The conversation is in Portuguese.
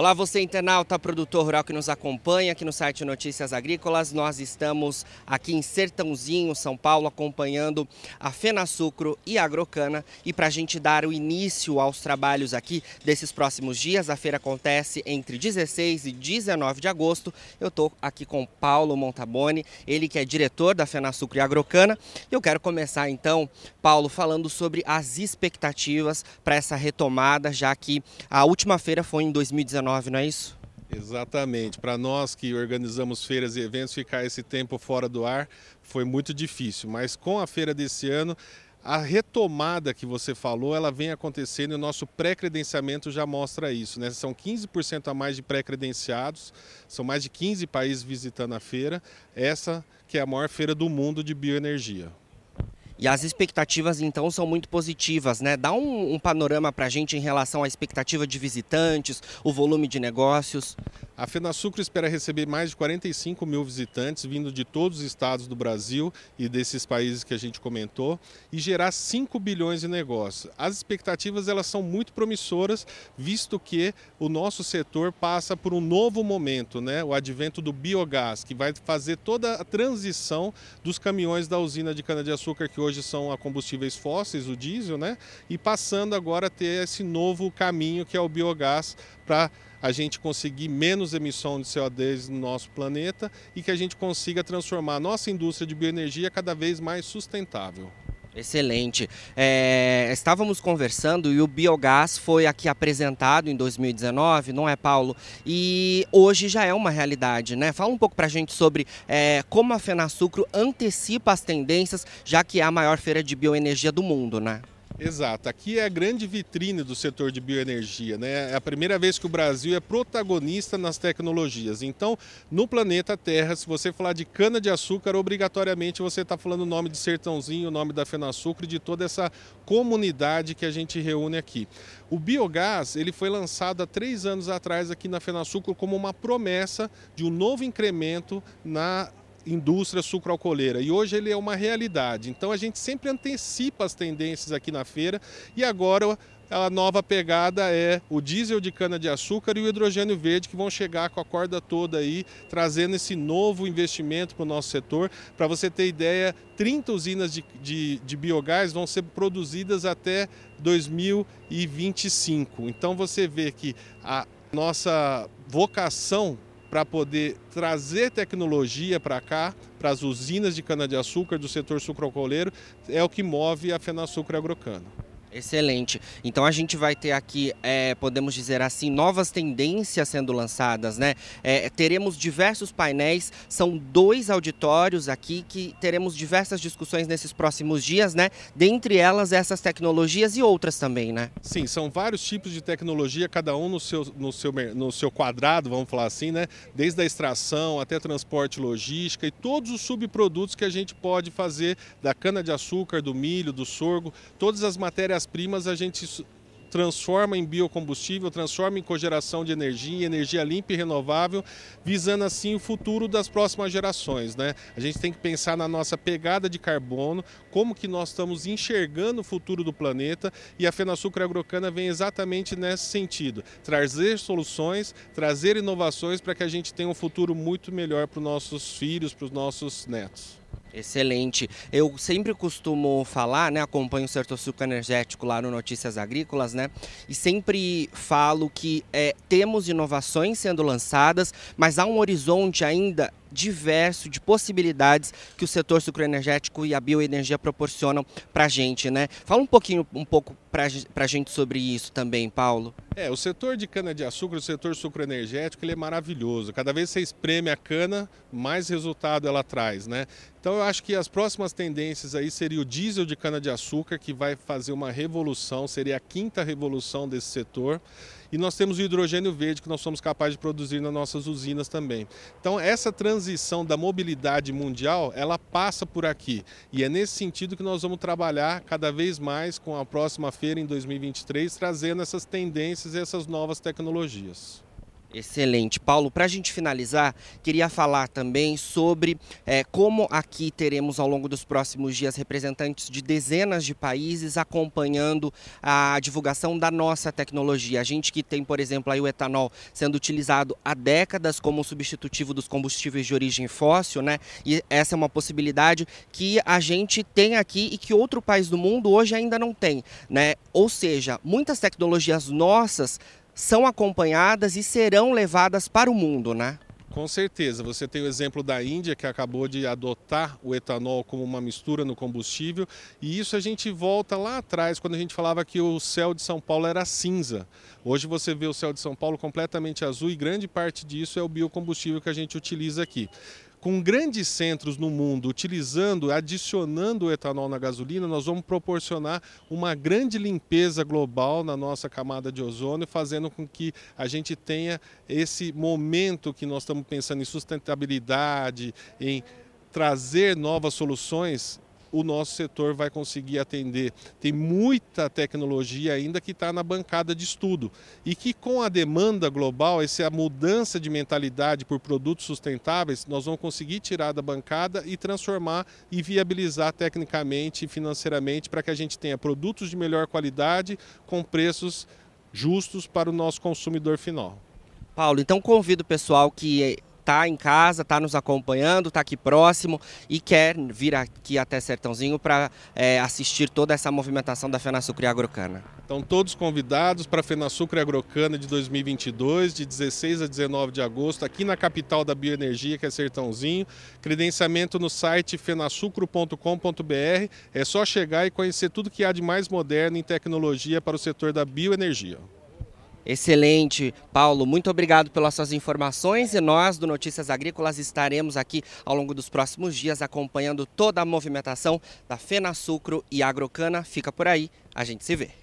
Olá, você internauta, produtor rural que nos acompanha aqui no site Notícias Agrícolas. Nós estamos aqui em Sertãozinho, São Paulo, acompanhando a Fena Sucro e a Agrocana. E para a gente dar o início aos trabalhos aqui desses próximos dias, a feira acontece entre 16 e 19 de agosto. Eu estou aqui com Paulo Montaboni, ele que é diretor da Fena Sucro e Agrocana. E eu quero começar então, Paulo, falando sobre as expectativas para essa retomada, já que a última feira foi em 2019 não é isso? Exatamente. Para nós que organizamos feiras e eventos, ficar esse tempo fora do ar foi muito difícil. Mas com a feira desse ano, a retomada que você falou, ela vem acontecendo e o nosso pré-credenciamento já mostra isso. Né? São 15% a mais de pré-credenciados, são mais de 15 países visitando a feira. Essa que é a maior feira do mundo de bioenergia. E as expectativas então são muito positivas, né? Dá um, um panorama para a gente em relação à expectativa de visitantes, o volume de negócios. A FenaSucro espera receber mais de 45 mil visitantes vindo de todos os estados do Brasil e desses países que a gente comentou e gerar 5 bilhões de negócios. As expectativas elas são muito promissoras, visto que o nosso setor passa por um novo momento, né? o advento do biogás, que vai fazer toda a transição dos caminhões da usina de cana-de-açúcar, que hoje são a combustíveis fósseis, o diesel, né? e passando agora a ter esse novo caminho que é o biogás para a gente conseguir menos emissão de CO2 no nosso planeta e que a gente consiga transformar a nossa indústria de bioenergia cada vez mais sustentável. Excelente. É, estávamos conversando e o biogás foi aqui apresentado em 2019, não é, Paulo? E hoje já é uma realidade, né? Fala um pouco para a gente sobre é, como a Fenasucro antecipa as tendências, já que é a maior feira de bioenergia do mundo, né? Exato, aqui é a grande vitrine do setor de bioenergia, né? É a primeira vez que o Brasil é protagonista nas tecnologias. Então, no planeta Terra, se você falar de cana-de-açúcar, obrigatoriamente você está falando o nome de Sertãozinho, o nome da Fenasucre, de toda essa comunidade que a gente reúne aqui. O biogás ele foi lançado há três anos atrás aqui na Fenasucro como uma promessa de um novo incremento na indústria sucroalcooleira e hoje ele é uma realidade. Então a gente sempre antecipa as tendências aqui na feira e agora a nova pegada é o diesel de cana-de-açúcar e o hidrogênio verde que vão chegar com a corda toda aí, trazendo esse novo investimento para o nosso setor. Para você ter ideia, 30 usinas de, de, de biogás vão ser produzidas até 2025. Então você vê que a nossa vocação para poder trazer tecnologia para cá, para as usinas de cana-de-açúcar do setor sucroalcooleiro, é o que move a FenaSucro Agrocano. Excelente. Então a gente vai ter aqui, é, podemos dizer assim, novas tendências sendo lançadas, né? É, teremos diversos painéis, são dois auditórios aqui que teremos diversas discussões nesses próximos dias, né? Dentre elas essas tecnologias e outras também, né? Sim, são vários tipos de tecnologia, cada um no seu, no seu, no seu quadrado, vamos falar assim, né? Desde a extração até transporte logística e todos os subprodutos que a gente pode fazer da cana-de-açúcar, do milho, do sorgo, todas as matérias matérias-primas a gente transforma em biocombustível, transforma em cogeração de energia, energia limpa e renovável, visando assim o futuro das próximas gerações. Né? A gente tem que pensar na nossa pegada de carbono, como que nós estamos enxergando o futuro do planeta e a Fenasucra Agrocana vem exatamente nesse sentido, trazer soluções, trazer inovações para que a gente tenha um futuro muito melhor para os nossos filhos, para os nossos netos. Excelente. Eu sempre costumo falar, né? Acompanho o Sertor Suco Energético lá no Notícias Agrícolas, né? E sempre falo que é, temos inovações sendo lançadas, mas há um horizonte ainda diverso de possibilidades que o setor sucroenergético e a bioenergia proporcionam para a gente, né? Fala um pouquinho, um pouco para a gente sobre isso também, Paulo. É, o setor de cana-de-açúcar, o setor sucroenergético, ele é maravilhoso. Cada vez que você espreme a cana, mais resultado ela traz, né? Então eu acho que as próximas tendências aí seria o diesel de cana-de-açúcar, que vai fazer uma revolução, seria a quinta revolução desse setor. E nós temos o hidrogênio verde que nós somos capazes de produzir nas nossas usinas também. Então essa transição da mobilidade mundial, ela passa por aqui. E é nesse sentido que nós vamos trabalhar cada vez mais com a próxima feira em 2023, trazendo essas tendências e essas novas tecnologias. Excelente. Paulo, para a gente finalizar, queria falar também sobre é, como aqui teremos ao longo dos próximos dias representantes de dezenas de países acompanhando a divulgação da nossa tecnologia. A gente que tem, por exemplo, aí o etanol sendo utilizado há décadas como substitutivo dos combustíveis de origem fóssil, né? E essa é uma possibilidade que a gente tem aqui e que outro país do mundo hoje ainda não tem, né? Ou seja, muitas tecnologias nossas são acompanhadas e serão levadas para o mundo, né? Com certeza. Você tem o exemplo da Índia, que acabou de adotar o etanol como uma mistura no combustível. E isso a gente volta lá atrás, quando a gente falava que o céu de São Paulo era cinza. Hoje você vê o céu de São Paulo completamente azul e grande parte disso é o biocombustível que a gente utiliza aqui com grandes centros no mundo utilizando, adicionando o etanol na gasolina, nós vamos proporcionar uma grande limpeza global na nossa camada de ozônio, fazendo com que a gente tenha esse momento que nós estamos pensando em sustentabilidade, em trazer novas soluções o nosso setor vai conseguir atender. Tem muita tecnologia ainda que está na bancada de estudo e que com a demanda global, essa mudança de mentalidade por produtos sustentáveis, nós vamos conseguir tirar da bancada e transformar e viabilizar tecnicamente e financeiramente para que a gente tenha produtos de melhor qualidade com preços justos para o nosso consumidor final. Paulo, então convido o pessoal que está em casa, está nos acompanhando, está aqui próximo e quer vir aqui até Sertãozinho para é, assistir toda essa movimentação da Fenasucre Agrocana. Estão todos convidados para a Fenasucre Agrocana de 2022, de 16 a 19 de agosto, aqui na capital da bioenergia, que é Sertãozinho. Credenciamento no site fenasucro.com.br. É só chegar e conhecer tudo que há de mais moderno em tecnologia para o setor da bioenergia. Excelente, Paulo. Muito obrigado pelas suas informações e nós do Notícias Agrícolas estaremos aqui ao longo dos próximos dias acompanhando toda a movimentação da Fena Sucro e Agrocana. Fica por aí, a gente se vê.